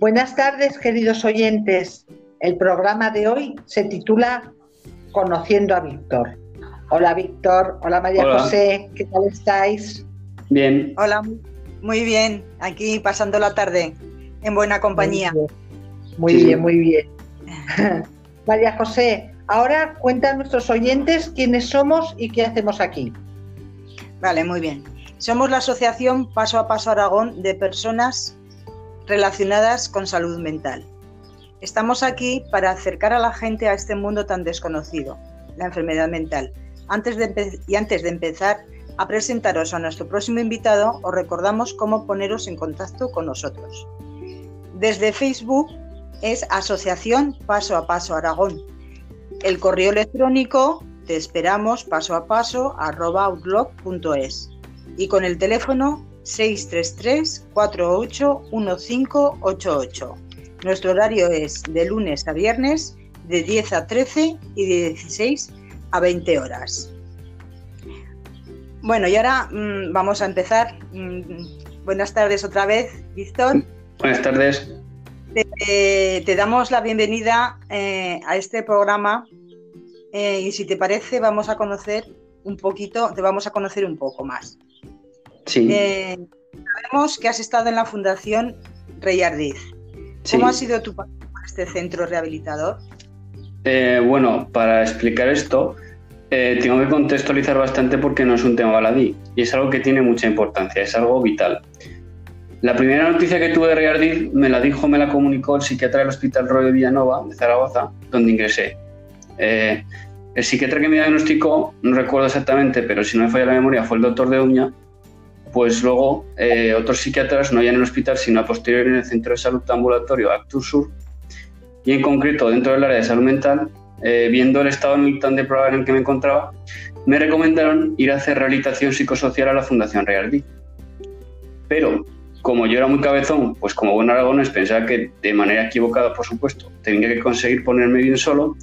Buenas tardes, queridos oyentes. El programa de hoy se titula Conociendo a Víctor. Hola, Víctor. Hola, María José. ¿Qué tal estáis? Bien. Hola, muy bien. Aquí pasando la tarde en buena compañía. Muy bien, muy bien. María José, ahora cuenta a nuestros oyentes quiénes somos y qué hacemos aquí. Vale, muy bien. Somos la Asociación Paso a Paso Aragón de personas relacionadas con salud mental. Estamos aquí para acercar a la gente a este mundo tan desconocido, la enfermedad mental. Antes de y antes de empezar a presentaros a nuestro próximo invitado, os recordamos cómo poneros en contacto con nosotros. Desde Facebook es Asociación Paso a Paso Aragón. El correo electrónico te esperamos paso a paso outlook.es y con el teléfono 633 481588. Nuestro horario es de lunes a viernes de 10 a 13 y de 16 a 20 horas. Bueno, y ahora mm, vamos a empezar. Mm, buenas tardes otra vez, Víctor. Buenas tardes. Te, damos la bienvenida eh, a este programa eh, y si te parece vamos a conocer un poquito, te vamos a conocer un poco más. Sí. Eh, sabemos que has estado en la Fundación Rey Ardiz. ¿Cómo ha sido tu papel en este centro rehabilitador? bueno, para explicar esto, tengo que contextualizar bastante porque no es un tema baladí y es algo que tiene mucha importancia, es algo vital. La primera noticia que tuve de Riardiz me la dijo, me la comunicó el psiquiatra del Hospital Roy de Villanova, de Zaragoza, donde ingresé. Eh, el psiquiatra que me diagnosticó, no recuerdo exactamente, pero si no me falla la memoria, fue el doctor de Uña. Pues luego eh, otros psiquiatras, no ya en el hospital, sino a posteriori en el Centro de Salud Ambulatorio Actur Sur, y en concreto dentro del área de salud mental, eh, viendo el estado tan deplorable en el que me encontraba, me recomendaron ir a hacer rehabilitación psicosocial a la Fundación Riardiz. Pero como yo era muy cabezón, pues como buen aragonés pensaba que de manera equivocada, por supuesto, tenía que conseguir ponerme bien solo,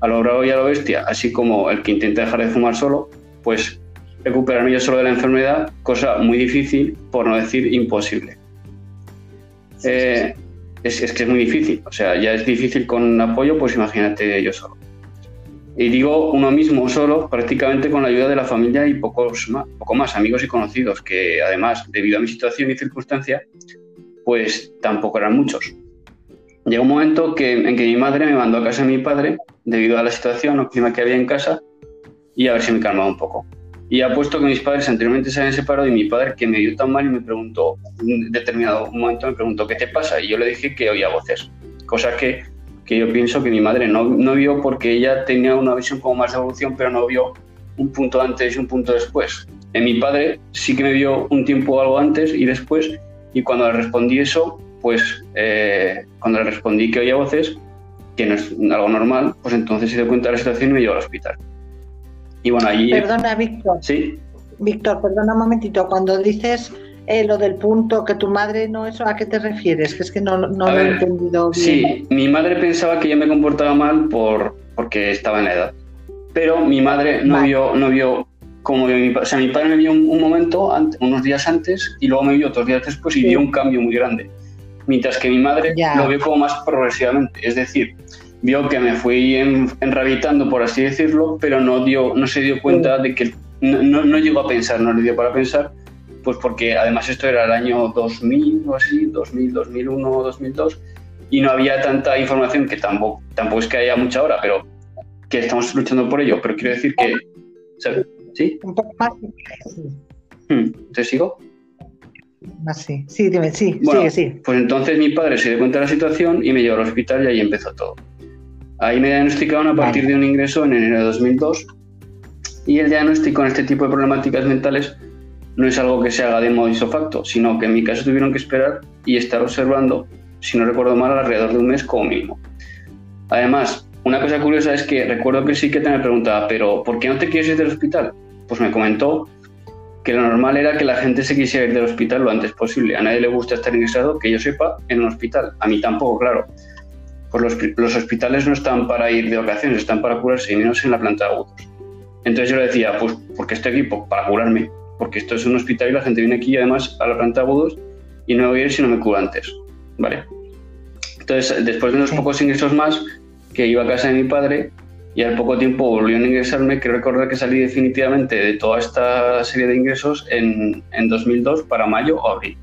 a lo bravo y a lo bestia, así como el que intenta dejar de fumar solo, pues recuperarme yo solo de la enfermedad, cosa muy difícil, por no decir imposible. Eh, es, es, que es muy difícil, o sea, ya es difícil con apoyo, pues imagínate yo solo y digo uno mismo solo, prácticamente con la ayuda de la familia y pocos más, poco más amigos y conocidos, que además, debido a mi situación y circunstancia, pues tampoco eran muchos. Llegó un momento que, en que mi madre me mandó a casa de mi padre, debido a la situación o clima que había en casa, y a ver si me calmaba un poco. Y ha puesto que mis padres anteriormente se habían separado y mi padre, que me vio tan mal y me preguntó, en determinado momento me preguntó, ¿qué te pasa? Y yo le dije que oía voces, cosa que que yo pienso que mi madre no, no vio porque ella tenía una visión como más de evolución, pero no vio un punto antes y un punto después. En mi padre sí que me vio un tiempo algo antes y después, y cuando le respondí eso, pues eh, cuando le respondí que oía voces, que no es algo normal, pues entonces se dio cuenta de la situación y me llevó al hospital. Y bueno, allí... Perdona, Víctor. Sí. Víctor, perdona un momentito. Cuando dices eh, lo del punto que tu madre no eso a qué te refieres que es que no, no lo he entendido bien. sí mi madre pensaba que yo me comportaba mal por porque estaba en la edad. Pero mi madre no vio no vio como mi, o sea mi padre me vio un, momento unos días antes y luego me vio otros días después y vio un cambio muy grande. Mientras que mi madre lo vio como más progresivamente. Es decir vio que me fui en, enrabitando por así decirlo pero no dio no se dio cuenta de que no, no, no llegó a pensar no le dio para pensar pues porque además esto era el año 2000 o así, 2000, 2001, 2002, y no había tanta información que tampoco, tampoco es que haya mucha hora, pero que estamos luchando por ello. Pero quiero decir que. ¿Sí? Un poco más. Hmm, ¿Te sigo? sí, sí, dime, sí, sigue, sí. Pues entonces mi padre se dio cuenta de la situación y me llevó al hospital y ahí empezó todo. Ahí me diagnosticaron a partir de un ingreso en enero de 2002 y el diagnóstico en este tipo de problemáticas mentales no es algo que se haga de modo isofacto, sino que en mi caso tuvieron que esperar y estar observando, si no recuerdo mal, alrededor de un mes como mínimo. Además, una cosa curiosa es que recuerdo que el psiquiatra me preguntaba, pero ¿por qué no te quieres ir del hospital? Pues me comentó que lo normal era que la gente se quisiera ir del hospital lo antes posible. A nadie le gusta estar ingresado, que yo sepa, en un hospital. A mí tampoco, claro. Pues los, los hospitales no están para ir de vacaciones, están para curarse, y menos en la planta de agudos. Entonces yo le decía, pues, ¿por qué estoy aquí? Para curarme porque esto es un hospital y la gente viene aquí además a la planta de agudos y no voy a ir si no me curo antes, ¿vale? Entonces, después de unos pocos ingresos más, que iba a casa de mi padre, y al poco tiempo volvió a ingresarme, quiero recordar que salí definitivamente de toda esta serie de ingresos en, en 2002 para mayo o abril.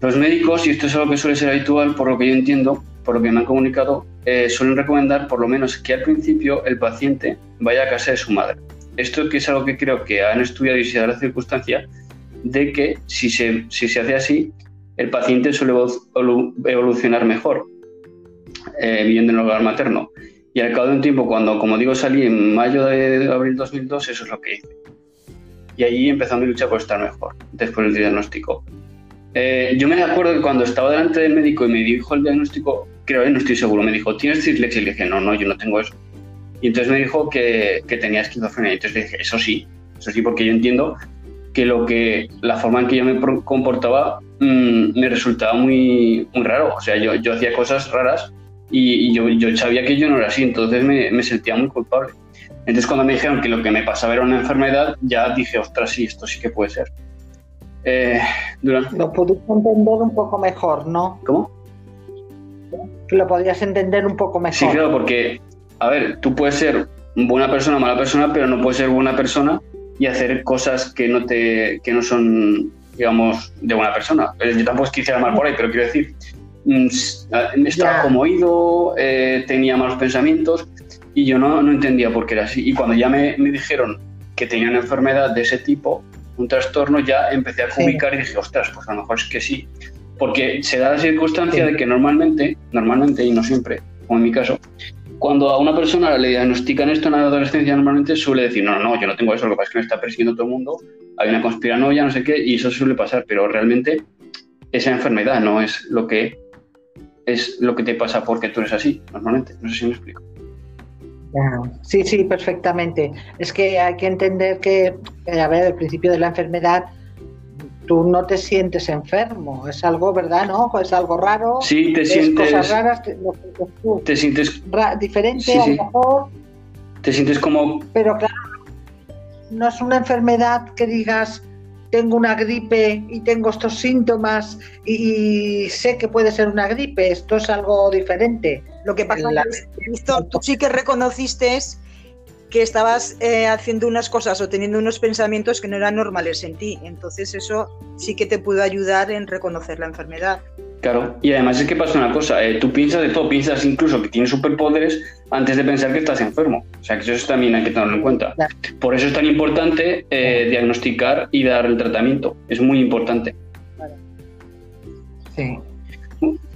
Los médicos, y esto es algo que suele ser habitual por lo que yo entiendo, por lo que me han comunicado, eh, suelen recomendar por lo menos que al principio el paciente vaya a casa de su madre. Esto que es algo que creo que han estudiado y se da la circunstancia de que si se, si se hace así, el paciente suele evolucionar mejor eh, viviendo en el hogar materno. Y al cabo de un tiempo, cuando, como digo, salí en mayo de abril 2002, eso es lo que hice. Y allí empezó mi lucha por estar mejor, después del diagnóstico. Eh, yo me acuerdo que cuando estaba delante del médico y me dijo el diagnóstico, creo que no estoy seguro, me dijo, ¿tienes dislexia? Y le dije, no, no, yo no tengo eso. Y entonces me dijo que, que tenía esquizofrenia. Y entonces le dije, eso sí, eso sí, porque yo entiendo que lo que la forma en que yo me comportaba mm, me resultaba muy, muy raro. O sea, yo, yo hacía cosas raras y, yo, yo, sabía que yo no era así, entonces me, me, sentía muy culpable. Entonces cuando me dijeron que lo que me pasaba era una enfermedad, ya dije, ostras, sí, esto sí que puede ser. Eh, Lo pudiste entender un poco mejor, ¿no? ¿Cómo? Lo podrías entender un poco mejor. Sí, claro, porque, a ver, tú puedes ser buena persona o mala persona, pero no puedes ser buena persona y hacer cosas que no, te, que no son, digamos, de buena persona. Eh, yo tampoco quisiera mal por ahí, pero quiero decir, mm, estaba como oído, eh, tenía malos pensamientos y yo no, no, entendía por qué era así. Y cuando ya me, me, dijeron que tenía una enfermedad de ese tipo, un trastorno, ya empecé a ubicar y dije, ostras, pues a lo mejor es que sí. Porque se da la circunstancia de que normalmente, normalmente y no siempre, como en mi caso, cuando a una persona le diagnostican esto en la adolescencia, normalmente suele decir, no, no, yo no tengo eso, lo que pasa es que me está persiguiendo todo el mundo, hay una conspiranoia, no sé qué, y eso suele pasar, pero realmente esa enfermedad no es lo que es lo que te pasa porque tú eres así, normalmente. No sé si me explico. Sí, sí, perfectamente. Es que hay que entender que, eh, a ver, el principio de la enfermedad, tú no te sientes enfermo, es algo, ¿verdad? ¿No? Es algo raro. Sí, te sientes. Cosas raras, te sientes. diferente, a lo mejor. Te sientes como. Pero claro, no es una enfermedad que digas, tengo una gripe y tengo estos síntomas y, sé que puede ser una gripe, esto es algo diferente. Lo que pasa es que tú sí que reconociste que estabas eh, haciendo unas cosas o teniendo unos pensamientos que no eran normales en ti, entonces eso sí que te pudo ayudar en reconocer la enfermedad. Claro, y además es que pasa una cosa, eh, tú piensas de todo, piensas incluso que tienes superpoderes antes de pensar que estás enfermo. O sea, que eso también hay que tenerlo en cuenta. Por eso es tan importante eh, diagnosticar y dar el tratamiento. Es muy importante. Sí.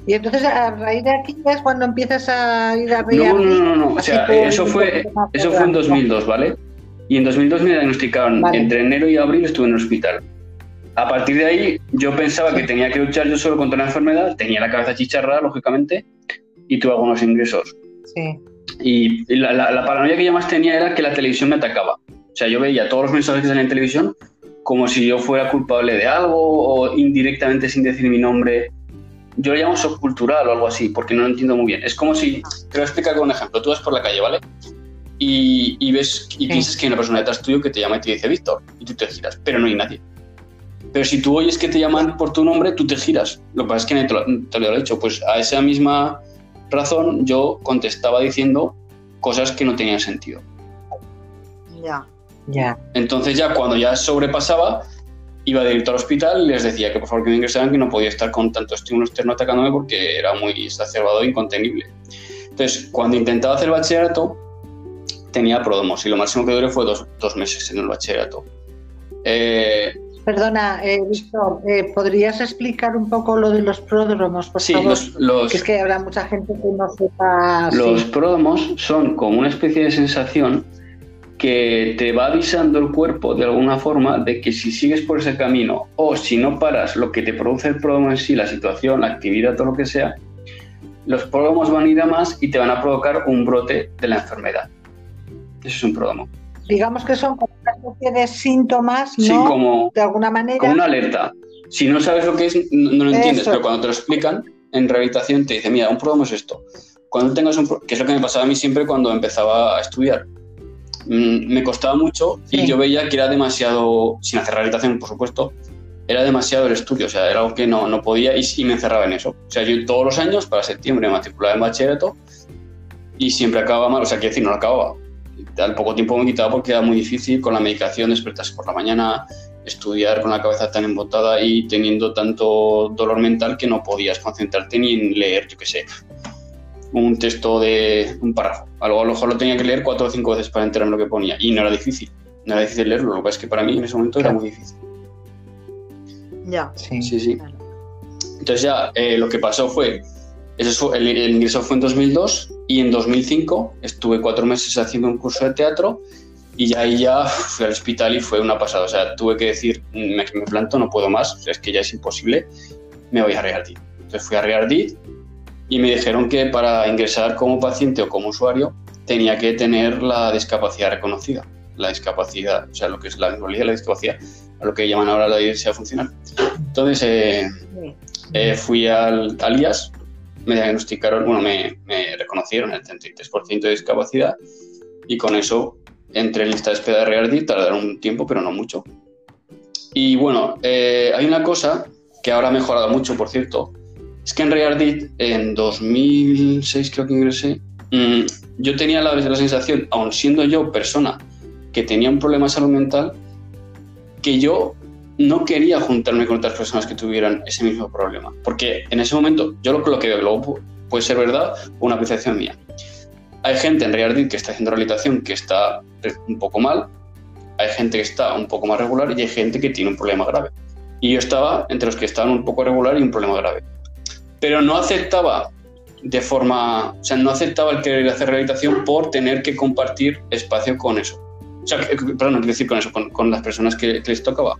Y entonces a raíz de aquí es cuando empiezas a ir a No, no, no, no. O sea, eso fue, eso fue en 2002, ¿vale? Y en 2002 me diagnosticaron, entre enero y abril estuve en el hospital. A partir de ahí, yo pensaba que tenía que luchar yo solo contra la enfermedad, tenía la cabeza chicharrada, lógicamente, y tuve algunos ingresos. Sí. Y la, la, paranoia que yo más tenía era que la televisión me atacaba. O sea, yo veía todos los mensajes que salían en televisión como si yo fuera culpable de algo o indirectamente sin decir mi nombre. Yo lo llamo shock cultural o algo así, porque no lo entiendo muy bien. Es como si, te voy a explicar con un ejemplo. Tú vas por la calle, ¿vale? Y, y ves y piensas que hay una persona detrás tuyo que te llama y te dice Víctor, y tú te giras, pero no hay nadie. Pero si tú oyes que te llaman por tu nombre, tú te giras. Lo que pasa es que te lo, te lo he dicho. Pues a esa misma razón yo contestaba diciendo cosas que no tenían sentido. Ya. Ya. Entonces ya cuando ya sobrepasaba, iba directo al hospital y les decía que por favor que me ingresaran, que no podía estar con tanto estímulo externo atacándome porque era muy exacerbado e incontenible. Entonces, cuando intentaba hacer bachillerato, tenía prodomos y lo máximo que duré fue dos, dos meses en el bachillerato. Eh, Perdona, eh, Víctor, eh, ¿podrías explicar un poco lo de los pródromos, por sí, favor? Los, que es que habrá mucha gente que no sepa... Los pródromos son como una especie de sensación que te va avisando el cuerpo de alguna forma de que si sigues por ese camino o si no paras lo que te produce el pródromo en sí, la situación, la actividad, todo lo que sea, los pródromos van a ir a más y te van a provocar un brote de la enfermedad. Eso es un pródromo digamos que son como una especie de síntomas, ¿no? Sí, como, de alguna manera. Como una alerta. Si no sabes lo que es, no, lo entiendes, pero cuando te lo explican en rehabilitación te dicen, mira, un problema es esto. Cuando tengas un que es lo que me pasaba a mí siempre cuando empezaba a estudiar. Mm, me costaba mucho y yo veía que era demasiado, sin hacer rehabilitación, por supuesto, era demasiado el estudio, o sea, era algo que no, no podía y, me encerraba en eso. O sea, yo todos los años, para septiembre, me matriculaba en bachillerato y siempre acababa mal, o sea, quiero decir, no lo acababa. Al poco tiempo me quitaba porque era muy difícil con la medicación, despertarse por la mañana, estudiar con la cabeza tan embotada y teniendo tanto dolor mental que no podías concentrarte ni en leer, yo qué sé, un texto de un párrafo. A lo mejor lo tenía que leer cuatro o cinco veces para enterarme lo que ponía y no era difícil, no era difícil leerlo, lo que pasa es que para mí en ese momento era muy difícil. Ya. Sí, sí. sí. Entonces ya eh, lo que pasó fue, eso el, el, ingreso fue en 2002 y en 2005 estuve cuatro meses haciendo un curso de teatro y ahí ya fui al hospital y fue una pasada. O sea, tuve que decir, me, me planto, no puedo más, es que ya es imposible, me voy a Reardit. Entonces fui a Reardit y me dijeron que para ingresar como paciente o como usuario tenía que tener la discapacidad reconocida. La discapacidad, o sea, lo que es la neurología, la discapacidad, a lo que llaman ahora la diversidad funcional. Entonces eh, eh, fui al, al, IAS, me diagnosticaron, bueno, me, me reconocieron el 33% de discapacidad y con eso entré en lista de espera de Reardit, tardaron un tiempo, pero no mucho. Y bueno, eh, hay una cosa que ahora ha mejorado mucho, por cierto, es que en Reardit, en 2006 creo que ingresé, mmm, yo tenía la, la, sensación, aun siendo yo persona que tenía un problema de salud mental, que yo no quería juntarme con otras personas que tuvieran ese mismo problema. Porque en ese momento, yo lo, lo que veo, luego puede ser verdad o una apreciación mía. Hay gente en Reardit que está haciendo rehabilitación que está un poco mal, hay gente que está un poco más regular y hay gente que tiene un problema grave. Y yo estaba entre los que estaban un poco regular y un problema grave. Pero no aceptaba de forma, o sea, no aceptaba el querer hacer rehabilitación por tener que compartir espacio con eso. O sea, perdón, no quiero decir con eso, con, con las personas que, que, les tocaba.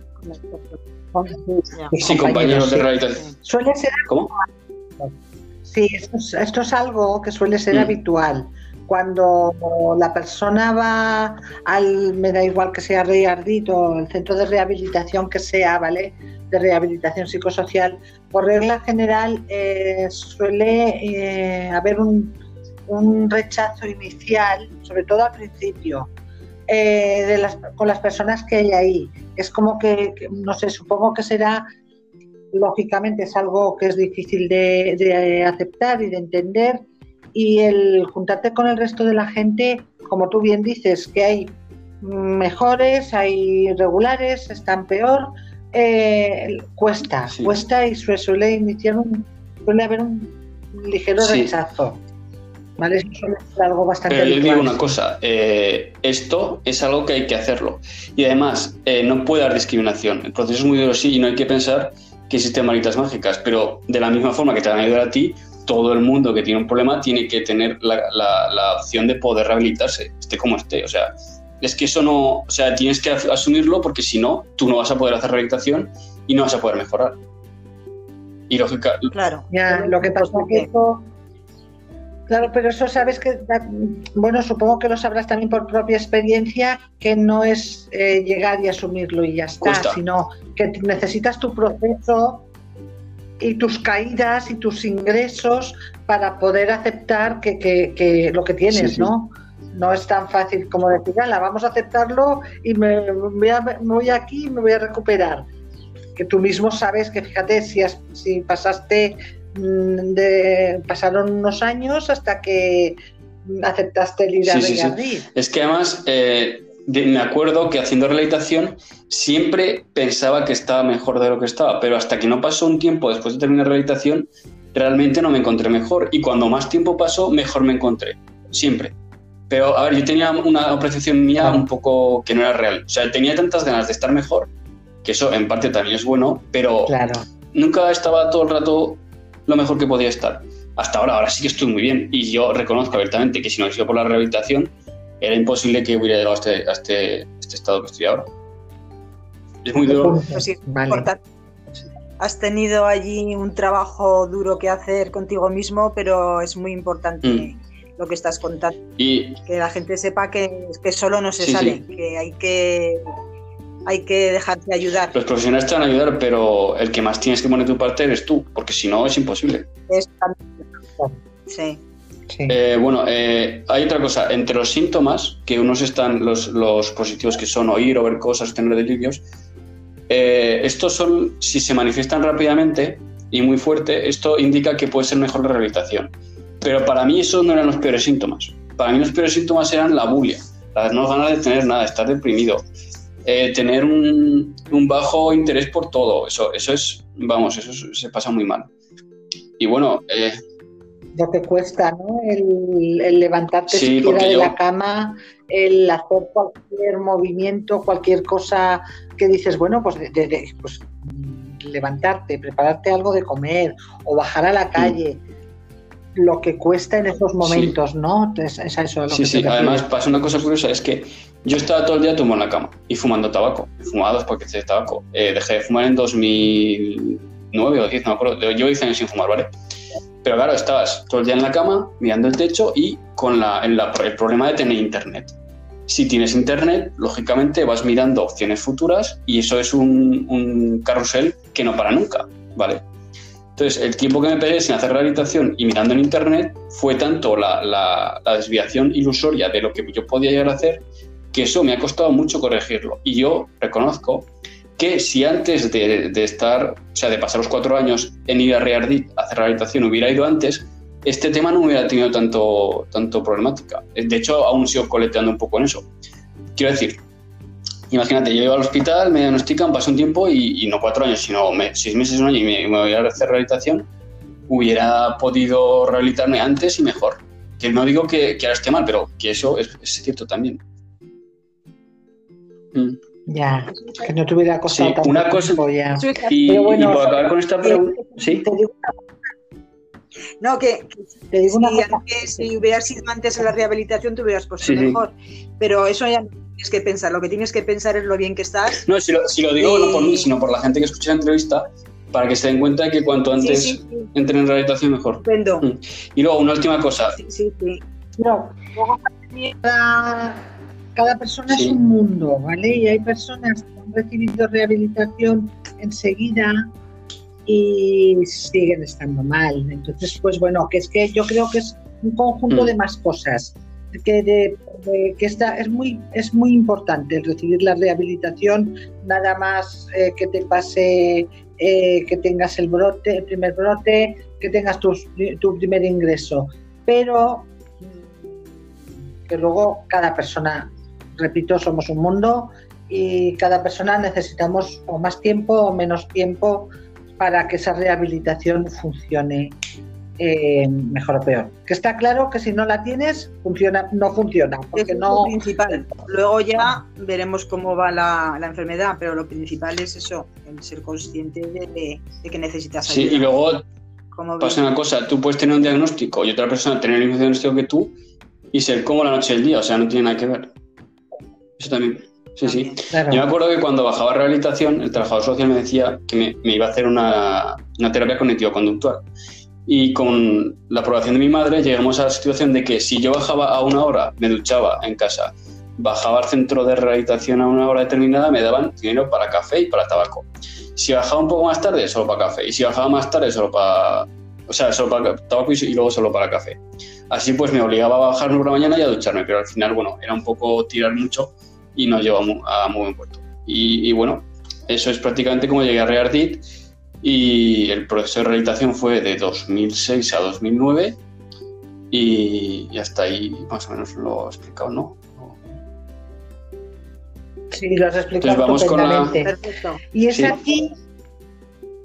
Sí, compañeros de rehabilitación. Suele ser. ¿Cómo? Sí, esto es, esto es algo que suele ser mm. habitual cuando la persona va al, me da igual que sea Reardit o el centro de rehabilitación que sea, ¿vale? De rehabilitación psicosocial, por regla general eh, suele eh, haber un, rechazo inicial, sobre todo al principio, eh, con las personas que hay ahí. Es como que, que, no sé, supongo que será, lógicamente es algo que es difícil de, de aceptar y de entender y el juntarte con el resto de la gente, como tú bien dices, que hay mejores, hay regulares, están peor, eh, cuesta, sí. cuesta y suele iniciar un, suele haber un ligero sí. rechazo. ¿Vale? Eso suele ser algo bastante Pero yo digo una cosa, eh, esto es algo que hay que hacerlo. Y además, eh, no puede haber discriminación. El proceso es muy duro, sí, y no hay que pensar que existen maritas mágicas, pero de la misma forma que te van a ayudar a ti, todo el mundo que tiene un problema tiene que tener la, la, la, opción de poder rehabilitarse, esté como esté. O sea, es que eso no, o sea, tienes que asumirlo porque si no, tú no vas a poder hacer rehabilitación y no vas a poder mejorar. Y lógica. Claro. Ya, lo que pasa es que eso. Claro, pero eso sabes que, bueno, supongo que lo sabrás también por propia experiencia, que no es eh, llegar y asumirlo y ya está, Cuesta. sino que necesitas tu proceso y tus caídas y tus ingresos para poder aceptar que, que, que lo que tienes, sí, sí. ¿no? No es tan fácil como decir, la vamos a aceptarlo y me voy, a, me voy, aquí y me voy a recuperar. Que tú mismo sabes que, fíjate, si, has, si pasaste, mm, de, pasaron unos años hasta que aceptaste el ir a sí, sí, Es que además, eh, me acuerdo que haciendo rehabilitación siempre pensaba que estaba mejor de lo que estaba, pero hasta que no pasó un tiempo después de terminar rehabilitación, realmente no me encontré mejor. Y cuando más tiempo pasó, mejor me encontré. Siempre. Pero, a ver, yo tenía una percepción mía un poco que no era real. O sea, tenía tantas ganas de estar mejor, que eso en parte también es bueno, pero claro. nunca estaba todo el rato lo mejor que podía estar. Hasta ahora, ahora sí que estoy muy bien. Y yo reconozco abiertamente que si no hubiese sido por la rehabilitación, era imposible que hubiera llegado a este, a este, este estado que estoy ahora. Es muy duro. Pues sí, vale. Has tenido allí un trabajo duro que hacer contigo mismo, pero es muy importante mm. Lo que estás contando. Y... Que la gente sepa que, que solo no se sí, sale, sí. que hay que hay que dejarse ayudar. Los profesionales te van a ayudar, pero el que más tienes que poner tu parte eres tú, porque si no es imposible. Es sí. Sí. Eh, bueno, eh, hay otra cosa. Entre los síntomas, que unos están los, los, positivos que son oír o ver cosas, tener delirios, eh, estos son, si se manifiestan rápidamente y muy fuerte, esto indica que puede ser mejor la rehabilitación. Pero para mí eso no eran los peores síntomas. Para mí los peores síntomas eran la bulia, las no ganas de tener nada, estar deprimido, eh, tener un, bajo interés por todo. Eso, eso es, vamos, eso se pasa muy mal. Y bueno, eh, lo que cuesta, ¿no? El, levantarte siquiera de la cama, el hacer cualquier movimiento, cualquier cosa que dices, bueno, pues, pues levantarte, prepararte algo de comer o bajar a la calle. Lo que cuesta en esos momentos, ¿no? Es, eso sí, sí, además pasa una cosa curiosa, es que yo estaba todo el día tumbado en la cama y fumando tabaco. Fumaba dos paquetes de tabaco. Eh, dejé de fumar en 2009 o 10, no me acuerdo. Yo hice años sin fumar, ¿vale? Pero claro, estabas todo el día en la cama, mirando el techo y con la, el problema de tener internet. Si tienes internet, lógicamente vas mirando opciones futuras y eso es un, carrusel que no para nunca, ¿vale? Entonces, el tiempo que me pegué sin hacer rehabilitación y mirando en internet fue tanto la, la, desviación ilusoria de lo que yo podía llegar a hacer que eso me ha costado mucho corregirlo. Y yo reconozco que si antes de, estar, o sea, de pasar los cuatro años en ir a Reardit a hacer rehabilitación hubiera ido antes, este tema no hubiera tenido tanto, tanto problemática. De hecho, aún sigo coleteando un poco en eso. Quiero decir, imagínate, yo iba al hospital, me diagnostican, pasa un tiempo y, no cuatro años, sino seis meses, un año y me, voy a hacer rehabilitación, hubiera podido rehabilitarme antes y mejor. Que no digo que, que ahora esté mal, pero que eso es, cierto también. Mm. Ya, que no tuviera costado sí, una cosa, ya. Y, Pero bueno, y por acabar con esta pregunta, ¿sí? No, que, te digo si, antes, si hubieras sido antes en la rehabilitación, te hubieras puesto mejor. Pero eso ya no tienes que pensar. Lo que tienes que pensar es lo bien que estás. No, si lo, si lo digo no por mí, sino por la gente que escucha la entrevista, para que se den cuenta que cuanto antes entren en rehabilitación, mejor. Mm. Y luego, una última cosa. Sí, sí, sí. No, luego cada persona es un mundo, ¿vale? Y hay personas que han recibido rehabilitación enseguida y siguen estando mal. Entonces, pues bueno, que es que yo creo que es un conjunto mm. de más cosas. Que, de, que esta, es, muy, es muy importante recibir la rehabilitación, nada más eh, que te pase, eh, que tengas el brote, el primer brote, que tengas tu, tu primer ingreso. Pero mm, que luego cada persona repito, somos un mundo y cada persona necesitamos o más tiempo o menos tiempo para que esa rehabilitación funcione eh, mejor o peor. Que está claro que si no la tienes, funciona, no funciona. Porque no... principal. Luego ya veremos cómo va la, enfermedad, pero lo principal es eso, el ser consciente de, que necesitas ayuda. Sí, y luego pasa una cosa, tú puedes tener un diagnóstico y otra persona tener el mismo diagnóstico que tú y ser como la noche y el día, o sea, no tiene nada que ver. Eso también. Sí, sí. Yo me acuerdo que cuando bajaba a rehabilitación, el trabajador social me decía que me, iba a hacer una, una terapia cognitivo-conductual. Y con la aprobación de mi madre llegamos a la situación de que si yo bajaba a una hora, me duchaba en casa, bajaba al centro de rehabilitación a una hora determinada, me daban dinero para café y para tabaco. Si bajaba un poco más tarde, solo para café. Y si bajaba más tarde, solo para... O sea, solo para tabaco y, luego solo para café. Así pues me obligaba a bajarme por la mañana y a ducharme, pero al final, bueno, era un poco tirar mucho y nos llevó a muy buen puerto. Y, bueno, eso es prácticamente como llegué a Reardit y el proceso de rehabilitación fue de 2006 a 2009 y, hasta ahí más o menos lo he explicado, ¿no? Sí, lo has explicado vamos Con la... Perfecto. Y es aquí,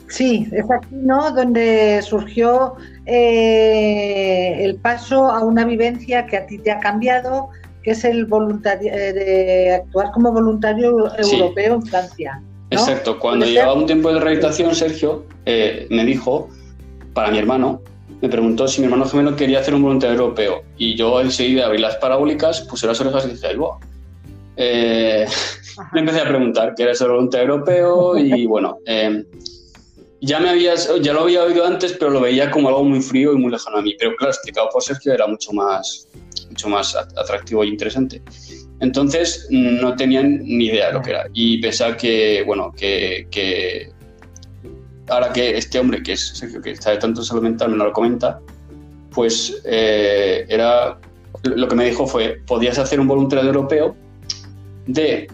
sí, es aquí, ¿no? Donde surgió eh, el paso a una vivencia que a ti te ha cambiado, que es el voluntario, eh, de actuar como voluntario europeo en Francia. Exacto, cuando llevaba un tiempo de rehabilitación, Sergio eh, me dijo, para mi hermano, me preguntó si mi hermano gemelo quería hacer un voluntario europeo. Y yo enseguida abrí las parabólicas, puse las orejas y dije, ¡ay, wow! Eh, me empecé a preguntar qué era ese voluntario europeo y bueno, ya, me habías, ya lo había oído antes, pero lo veía como algo muy frío y muy lejano a mí. Pero claro, explicado por Sergio era mucho más, mucho más atractivo e interesante. Entonces no tenían ni idea de lo que era. Y pensaba que, bueno, que, ahora que este hombre, que es Sergio, que está de tanto salud mental, me lo comenta, pues eh, era lo que me dijo fue, podías hacer un voluntario europeo de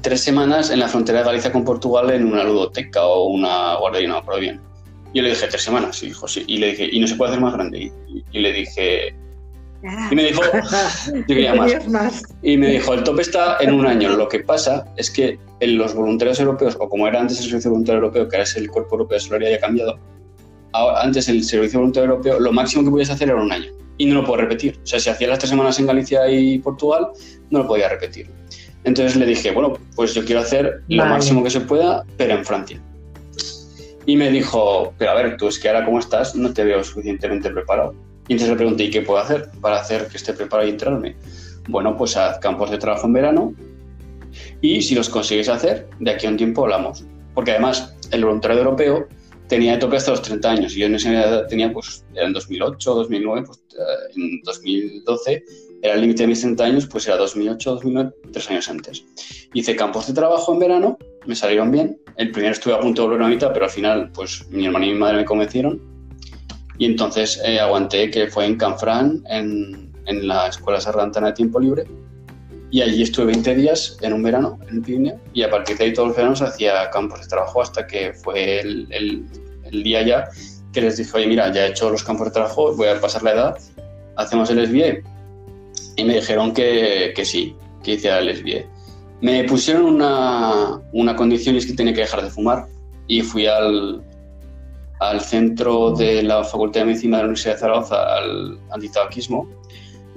tres semanas en la frontera de Galicia con Portugal en una ludoteca o una guardería, no me bien. Y yo le dije, tres semanas, y dijo, sí. Y le dije, ¿y no se puede hacer más grande? Y, le dije, y me dijo, yo quería más. Y me dijo, el tope está en un año. Lo que pasa es que en los voluntarios europeos, o como era antes el Servicio Voluntario Europeo, que ahora es el Cuerpo Europeo de Solidaridad, ya cambiado, antes el Servicio Voluntario Europeo, lo máximo que podías hacer era un año. Y no lo puedo repetir. O sea, si hacía las tres semanas en Galicia y Portugal, no lo podía repetir. Entonces le dije, bueno, pues yo quiero hacer lo máximo que se pueda, pero en Francia. Y me dijo, pero a ver, tú es que ahora como estás, no te veo suficientemente preparado. Y entonces le pregunté, ¿y qué puedo hacer para hacer que esté preparado y entrarme? Bueno, pues haz campos de trabajo en verano y si los consigues hacer, de aquí a un tiempo hablamos. Porque además, el voluntariado europeo tenía de tope hasta los 30 años. Y yo en esa edad tenía, pues, en 2008, 2009, pues eh, en 2012 era el límite de mis 30 años, pues era 2008, 2009, tres años antes. Hice campos de trabajo en verano, me salieron bien. El primero estuve a punto de volver a mitad, pero al final, pues mi hermano y mi madre me convencieron. Y entonces eh, aguanté, que fue en Canfrán, en, en la Escuela Sargantana de Tiempo Libre. Y allí estuve 20 días en un verano, en el Pirineo, y a partir de ahí todos los veranos hacía campos de trabajo hasta que fue el, el, el día ya que les dije, oye, mira, ya he hecho los campos de trabajo, voy a pasar la edad, hacemos el SBA y me dijeron que, que sí, que hiciera el SBA. Me pusieron una, una condición y es que tenía que dejar de fumar y fui al, al centro de la Facultad de Medicina de la Universidad de Zaragoza, al antitabaquismo,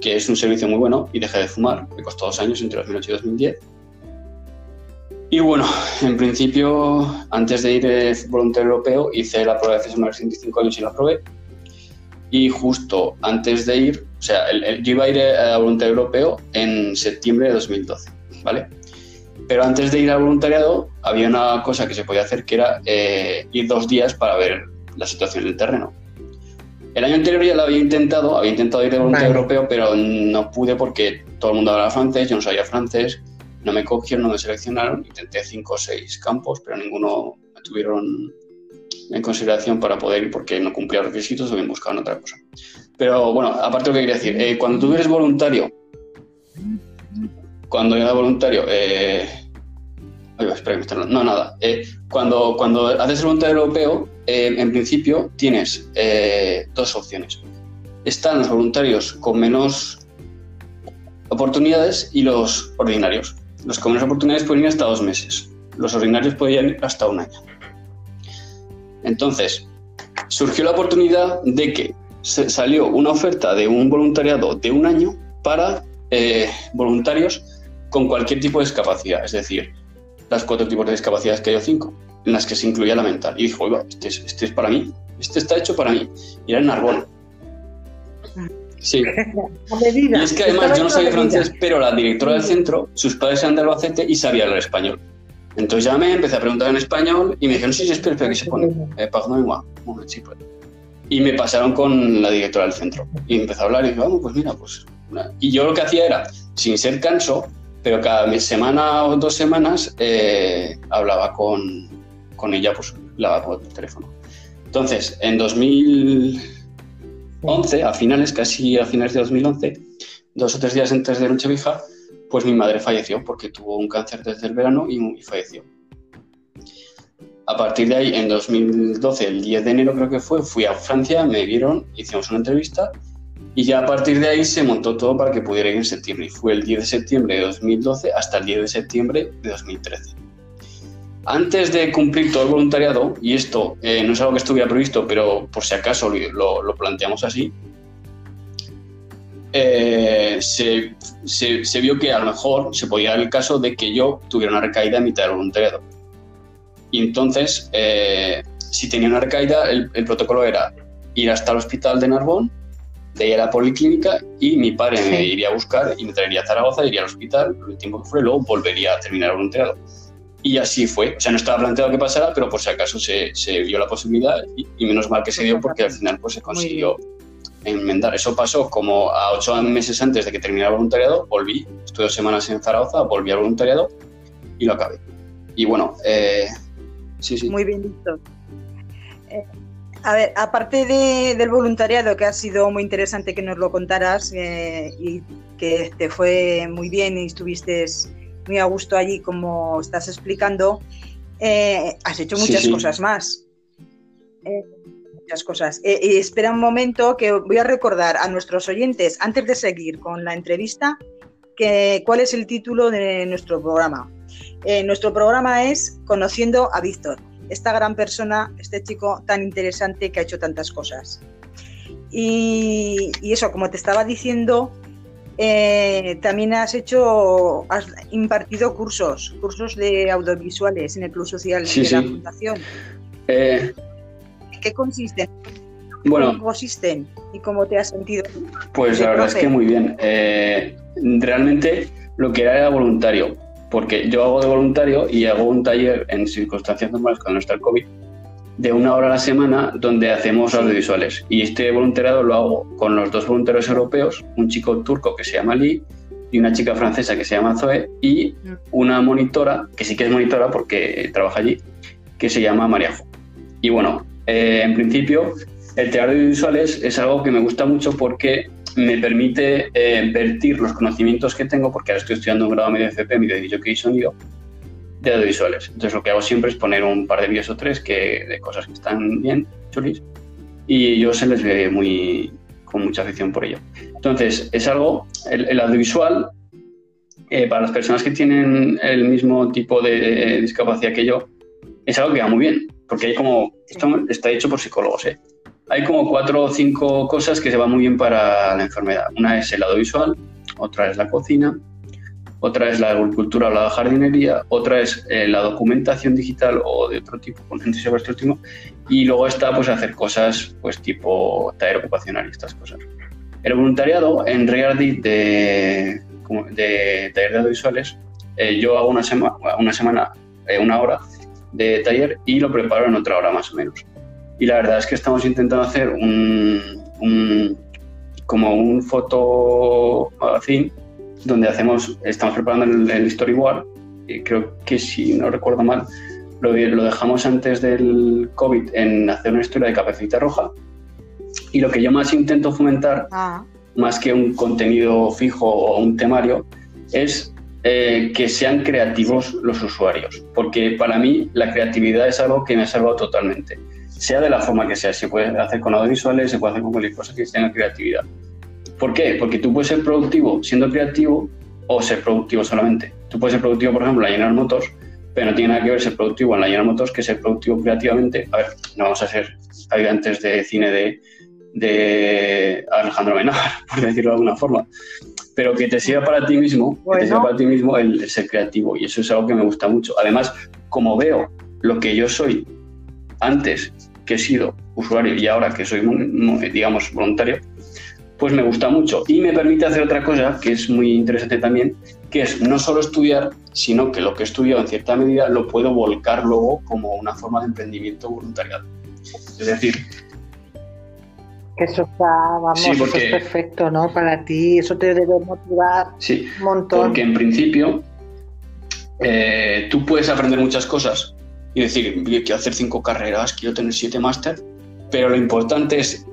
que es un servicio muy bueno, y dejé de fumar. Me costó dos años, entre 2008 y 2010. Y bueno, en principio, antes de ir de voluntario europeo, hice la prueba de acceso a los 65 años y la probé. Y justo antes de ir, o sea, yo iba a ir a voluntariado europeo en septiembre de 2012, ¿vale? Pero antes de ir al voluntariado, había una cosa que se podía hacer que era eh, ir dos días para ver la situación del terreno. El año anterior ya lo había intentado, había intentado ir de voluntario europeo, pero no pude porque todo el mundo hablaba francés, yo no sabía francés, no me cogieron, no me seleccionaron, intenté cinco o seis campos, pero ninguno me tuvieron en consideración para poder ir porque no cumplía los requisitos o bien buscaban otra cosa. Pero bueno, aparte lo que quería decir, eh, cuando tú eres voluntario, cuando yo era voluntario, eh, espera, no, nada, eh, cuando, cuando haces el voluntario europeo, eh, en principio tienes dos opciones. Están los voluntarios con menos oportunidades y los ordinarios. Los con menos oportunidades pueden ir hasta dos meses. Los ordinarios pueden ir hasta un año. Entonces, surgió la oportunidad de que salió una oferta de un voluntariado de un año para eh, voluntarios con cualquier tipo de discapacidad, es decir, las cuatro tipos de discapacidades que hay o cinco, en las que se incluía la mental. Y dijo, oiga, este, este es, para mí, este está hecho para mí. Y era en Narbona. Sí. Y es que además yo no sabía francés, pero la directora del centro, sus padres eran de Albacete y sabía hablar español. Entonces llamé, empecé a preguntar en español y me dijeron, sí, sí, espera, espera, ¿qué se pone? Eh, y me pasaron con la directora del centro. Y empezó a hablar y dije, vamos, pues mira, pues... Y yo lo que hacía era, sin ser canso, pero cada semana o dos semanas eh, hablaba con, con, ella, pues la por teléfono. Entonces, en 2011, a finales, casi a finales de 2011, dos o tres días antes de Nochevieja, pues mi madre falleció porque tuvo un cáncer desde el verano y, falleció. A partir de ahí, en 2012, el 10 de enero creo que fue, fui a Francia, me vieron, hicimos una entrevista y ya a partir de ahí se montó todo para que pudiera ir en septiembre. Y fue el 10 de septiembre de 2012 hasta el 10 de septiembre de 2013. Antes de cumplir todo el voluntariado, y esto eh, no es algo que estuviera previsto, pero por si acaso lo, lo planteamos así, eh, se, vio que a lo mejor se podía dar el caso de que yo tuviera una recaída en mitad del voluntariado. Y entonces, eh, si tenía una recaída, el, protocolo era ir hasta el hospital de Narbón, de ir a la policlínica y mi padre me iría a buscar y me traería a Zaragoza, iría al hospital, el tiempo que fuera, y luego volvería a terminar el voluntariado. Y así fue. O sea, no estaba planteado que pasara, pero por si acaso se, vio la posibilidad y, y, menos mal que se dio porque al final pues se consiguió enmendar. Eso pasó como a ocho meses antes de que terminara el voluntariado, volví, estuve dos semanas en Zaragoza, volví al voluntariado y lo acabé. Y bueno, eh, sí, sí. Muy bien, Víctor. Eh, a ver, aparte del voluntariado, que ha sido muy interesante que nos lo contaras eh, y que te fue muy bien y estuviste muy a gusto allí, como estás explicando, eh, has hecho muchas cosas más. Eh, muchas cosas. y espera un momento que voy a recordar a nuestros oyentes, antes de seguir con la entrevista, que, cuál es el título de nuestro programa. nuestro programa es Conociendo a Víctor, esta gran persona, este chico tan interesante que ha hecho tantas cosas. Y, eso, como te estaba diciendo, eh, también has hecho, has impartido cursos, cursos de audiovisuales en el Club Social de la Fundación. Eh, ¿Qué consisten? Bueno, ¿Cómo consisten y cómo te has sentido? Pues la verdad es que muy bien. Eh, realmente lo que era era voluntario, porque yo hago de voluntario y hago un taller en circunstancias normales cuando no está el COVID de una hora a la semana donde hacemos audiovisuales. Y este voluntariado lo hago con los dos voluntarios europeos, un chico turco que se llama Lee y una chica francesa que se llama Zoe y mm. una monitora, que sí que es monitora porque trabaja allí, que se llama María Y bueno, eh, en principio el teatro audiovisuales es algo que me gusta mucho porque me permite eh, vertir los conocimientos que tengo, porque ahora estoy estudiando un grado medio de FP, medio de que y sonido, de audiovisuales. Entonces lo que hago siempre es poner un par de vídeos o tres que, de cosas que están bien, chulis, y yo se les ve muy, con mucha afición por ello. Entonces es algo, el, audiovisual, eh, para las personas que tienen el mismo tipo de discapacidad que yo, es algo que va muy bien, porque hay como, esto está hecho por psicólogos, ¿eh? Hay como cuatro o cinco cosas que se van muy bien para la enfermedad. Una es el audiovisual, otra es la cocina, otra es la agricultura o la jardinería, otra es eh, la documentación digital o de otro tipo, con gente sobre este último, y luego está pues hacer cosas pues tipo taller ocupacional y estas cosas. El voluntariado en Reardit de, de taller de audiovisuales, eh, yo hago una, semana una semana, eh, una hora de taller y lo preparo en otra hora más o menos. Y la verdad es que estamos intentando hacer un, un como un foto magazine donde hacemos, estamos preparando el, storyboard, y creo que si no recuerdo mal, lo, lo, dejamos antes del COVID en hacer una historia de Capecita Roja. Y lo que yo más intento fomentar, ah. más que un contenido fijo o un temario, es eh, que sean creativos los usuarios. Porque para mí la creatividad es algo que me ha salvado totalmente. Sea de la forma que sea, se puede hacer con audiovisuales, se puede hacer con cualquier cosa que tenga creatividad. ¿Por qué? Porque tú puedes ser productivo siendo creativo o ser productivo solamente. Tú puedes ser productivo, por ejemplo, en la General Motors, pero no tiene nada que ver ser productivo en la General Motors que ser productivo creativamente. A ver, no vamos a ser habitantes de cine de, de Alejandro Benavar, por decirlo de alguna forma. Pero que te sirva para ti mismo, que te sirva para ti mismo el ser creativo. Y eso es algo que me gusta mucho. Además, como veo lo que yo soy antes que he sido usuario y ahora que soy, digamos, voluntario, pues me gusta mucho y me permite hacer otra cosa que es muy interesante también, que es no solo estudiar, sino que lo que he estudiado en cierta medida lo puedo volcar luego como una forma de emprendimiento voluntariado. Es decir, eso está, vamos, es perfecto, ¿no? Para ti, eso te debe motivar sí, un montón. Porque en principio eh, tú puedes aprender muchas cosas y decir, quiero hacer cinco carreras, quiero tener siete máster, pero lo importante es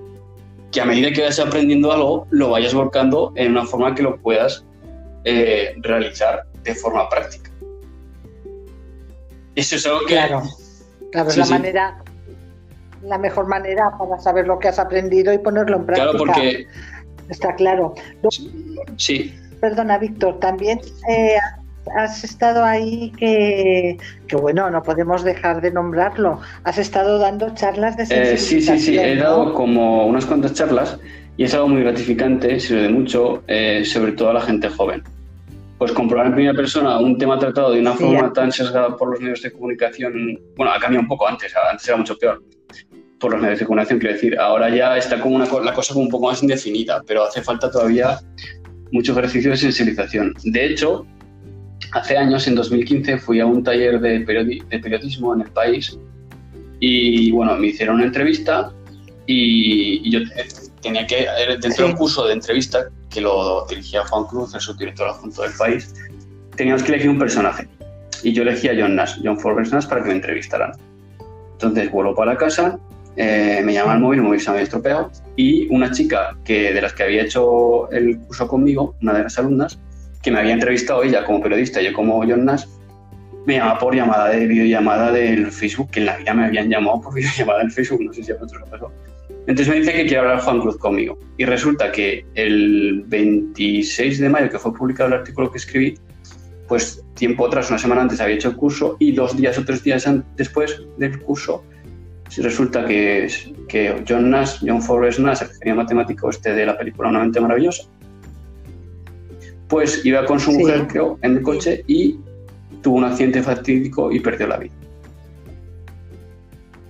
que a medida que vayas aprendiendo algo, lo vayas volcando en una forma que lo puedas eh, realizar de forma práctica. Eso es algo que... Claro, claro es la manera, la mejor manera para saber lo que has aprendido y ponerlo en práctica. Claro, porque... Está claro. Sí. Perdona, Víctor, también eh, has estado ahí que, que, bueno, no podemos dejar de nombrarlo. Has estado dando charlas de sensibilización. Eh, sí, sí, sí, he dado como unas cuantas charlas y es algo muy gratificante, sirve de mucho, eh, sobre todo a la gente joven. Pues comprobar en primera persona un tema tratado de una forma tan sesgada por los medios de comunicación, bueno, ha cambiado un poco antes, antes era mucho peor por los medios de comunicación, quiero decir, ahora ya está como una, la cosa como un poco más indefinida, pero hace falta todavía mucho ejercicio de sensibilización. De hecho, hace años, en 2015, fui a un taller de, periodismo en el país y bueno, me hicieron una entrevista y, yo tenía que, dentro del curso de entrevista que lo dirigía Juan Cruz, el subdirector adjunto del país, teníamos que elegir un personaje. Y yo elegí a John Nash, John Forbes Nash, para que me entrevistaran. Entonces vuelvo para casa, eh, me llama al móvil, el móvil se me había estropeado, y una chica que, de las que había hecho el curso conmigo, una de las alumnas, que me había entrevistado ella como periodista, yo como John Nash, me llama por llamada de videollamada del Facebook, que en la vida me habían llamado por videollamada del Facebook, no sé si a otros lo pasó. Entonces me dice que quiere hablar Juan Cruz conmigo. Y resulta que el 26 de mayo, que fue publicado el artículo que escribí, pues tiempo atrás, una semana antes, había hecho el curso y dos días o tres días después del curso, resulta que, que John Nash, John Forrest Nash, el genio matemático este de la película Una mente maravillosa, pues iba con su mujer, creo, en el coche y tuvo un accidente fatídico y perdió la vida.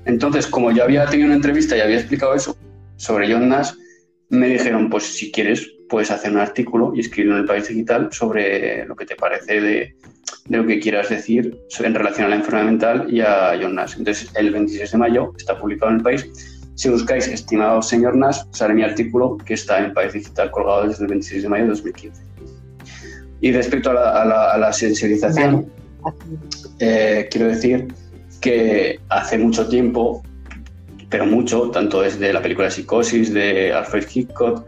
Entonces, como yo había tenido una entrevista y había explicado eso sobre John Nash, me dijeron, pues si quieres, puedes hacer un artículo y escribirlo en el País Digital sobre lo que te parece de, lo que quieras decir en relación a la enfermedad mental y a John Nash. Entonces, el 26 de mayo está publicado en el País. Si buscáis, estimado señor Nash, sale mi artículo que está en el País Digital colgado desde el 26 de mayo de 2015. Y respecto a la, sensibilización, eh, quiero decir que hace mucho tiempo, pero mucho, tanto desde la película Psicosis de Alfred Hitchcock,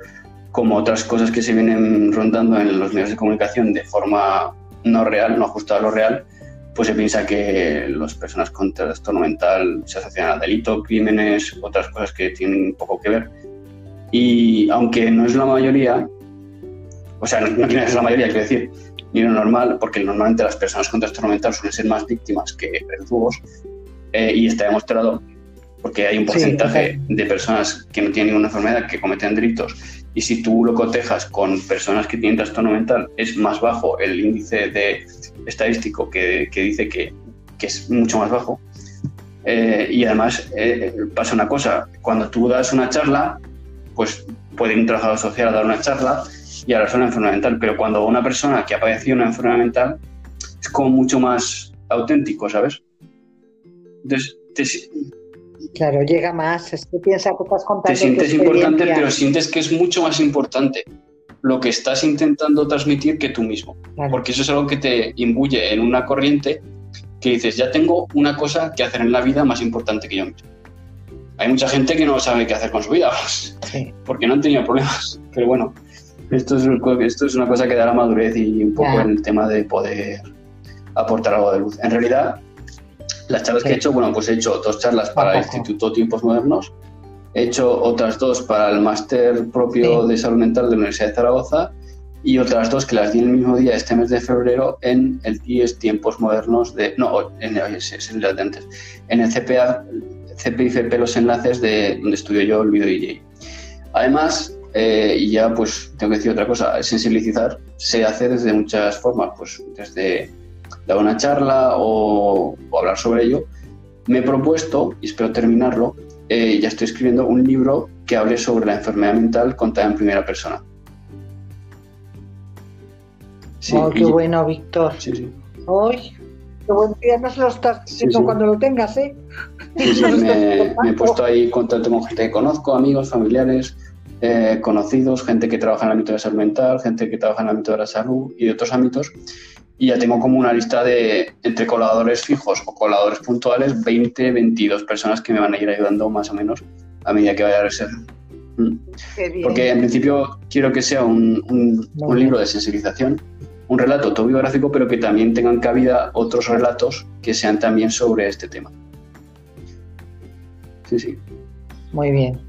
como otras cosas que se vienen rondando en los medios de comunicación de forma no real, no ajustada a lo real, pues se piensa que las personas con trastorno mental se asocian al delito, crímenes, otras cosas que tienen poco que ver. Y aunque no es la mayoría, o sea, no, tiene que ser la mayoría, quiero decir, ni lo normal, porque normalmente las personas con trastorno mental suelen ser más víctimas que verdugos, eh, y está demostrado, porque hay un porcentaje de personas que no tienen ninguna enfermedad que cometen delitos, y si tú lo cotejas con personas que tienen trastorno mental, es más bajo el índice de estadístico que, que dice que, que, es mucho más bajo. Eh, y además eh, pasa una cosa, cuando tú das una charla, pues puede un trabajador social a dar una charla y ahora es una enfermedad mental. Pero cuando una persona que ha padecido una enfermedad mental es como mucho más auténtico, ¿sabes? Entonces, te, claro, llega más. Es que piensa que estás contando. Te sientes importante, pero sientes que es mucho más importante lo que estás intentando transmitir que tú mismo. Porque eso es algo que te imbuye en una corriente que dices, ya tengo una cosa que hacer en la vida más importante que yo mismo. Hay mucha gente que no sabe qué hacer con su vida, porque no han tenido problemas. Pero bueno, esto es, esto es una cosa que da la madurez y un poco el tema de poder aportar algo de luz. En realidad, las charlas que he hecho, bueno, pues he hecho dos charlas para el Instituto Tiempos Modernos, he hecho otras dos para el máster propio de salud mental de la Universidad de Zaragoza y otras dos que las di el mismo día, este mes de febrero, en el IES Tiempos Modernos de. No, en, es el de antes. En el CPA, CPIFP, los enlaces de donde estudio yo el video DJ. Además, eh, y ya pues tengo que decir otra cosa, sensibilizar se hace desde muchas formas, pues desde dar una charla o, hablar sobre ello. Me he propuesto, y espero terminarlo, eh, ya estoy escribiendo un libro que hable sobre la enfermedad mental contada en primera persona. oh, qué bueno, Víctor. Sí, sí. Hoy, qué bueno ya no se lo estás diciendo cuando lo tengas, ¿eh? me, me, he puesto ahí contacto con gente que conozco, amigos, familiares, eh, conocidos, gente que trabaja en el ámbito de salud mental, gente que trabaja en el ámbito de la salud y de otros ámbitos. Y ya tengo como una lista de, entre colaboradores fijos o colaboradores puntuales, 20, 22 personas que me van a ir ayudando más o menos a medida que vaya a ser. Mm. Porque en principio quiero que sea un, un, libro de sensibilización, un relato autobiográfico, pero que también tengan cabida otros relatos que sean también sobre este tema. Sí, sí. Muy bien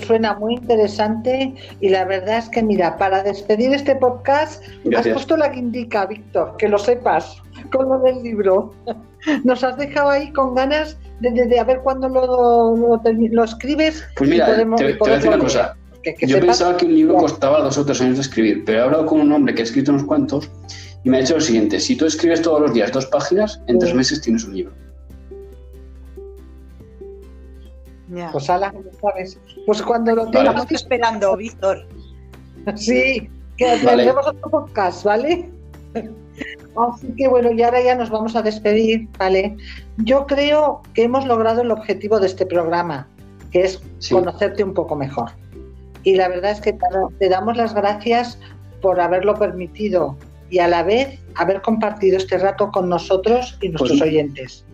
suena muy interesante y la verdad es que, mira, para despedir este podcast, has puesto la que indica, Víctor, que lo sepas, con lo del libro. Nos has dejado ahí con ganas de, de, a ver cuándo lo, lo, escribes. Pues mira, te, voy a decir una cosa. Yo pensaba que un libro costaba dos o tres años de escribir, pero he hablado con un hombre que ha escrito unos cuantos y me ha dicho lo siguiente, si tú escribes todos los días dos páginas, en tres meses tienes un libro. Pues ala, sabes. Pues cuando lo tengamos esperando, Víctor. Sí, que tendremos otro podcast, ¿vale? Así que bueno, y ahora ya nos vamos a despedir, ¿vale? Yo creo que hemos logrado el objetivo de este programa, que es conocerte un poco mejor. Y la verdad es que te damos las gracias por haberlo permitido y a la vez haber compartido este rato con nosotros y nuestros pues oyentes.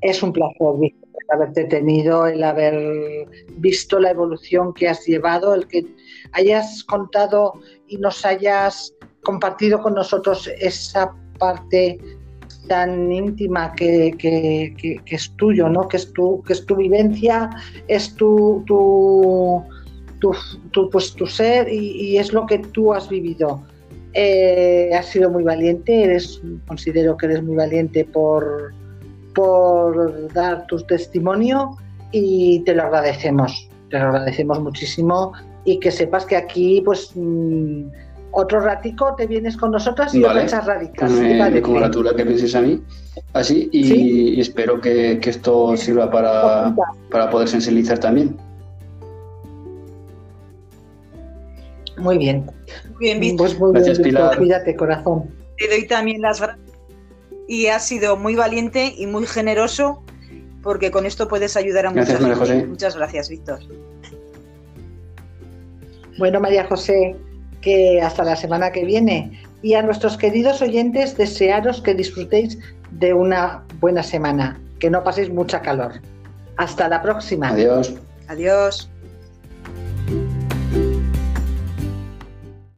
Es un placer, Víctor. Haberte tenido, el haber visto la evolución que has llevado, el que hayas contado y nos hayas compartido con nosotros esa parte tan íntima que, es tuyo, ¿no? que, es tu, que es tu vivencia, es tu, tu, pues, tu ser y, es lo que tú has vivido. Eh, has sido muy valiente, eres, considero que eres muy valiente por, por dar tu testimonio y te lo agradecemos, te lo agradecemos muchísimo y que sepas que aquí pues mm, otro ratico te vienes con nosotros y vale. echas radicas. Me, congratula que pienses a mí así y, espero que, esto sirva para, para poder sensibilizar también. Muy bien. Muy bien, Pues muy Gracias, bien, Pilar. Cuídate, corazón. Te doy también las gracias. Y has sido muy valiente y muy generoso porque con esto puedes ayudar a mucha gente. José. Muchas gracias, Víctor. Bueno, María José, que hasta la semana que viene. Y a nuestros queridos oyentes, desearos que disfrutéis de una buena semana, que no paséis mucha calor. Hasta la próxima. Adiós. Adiós.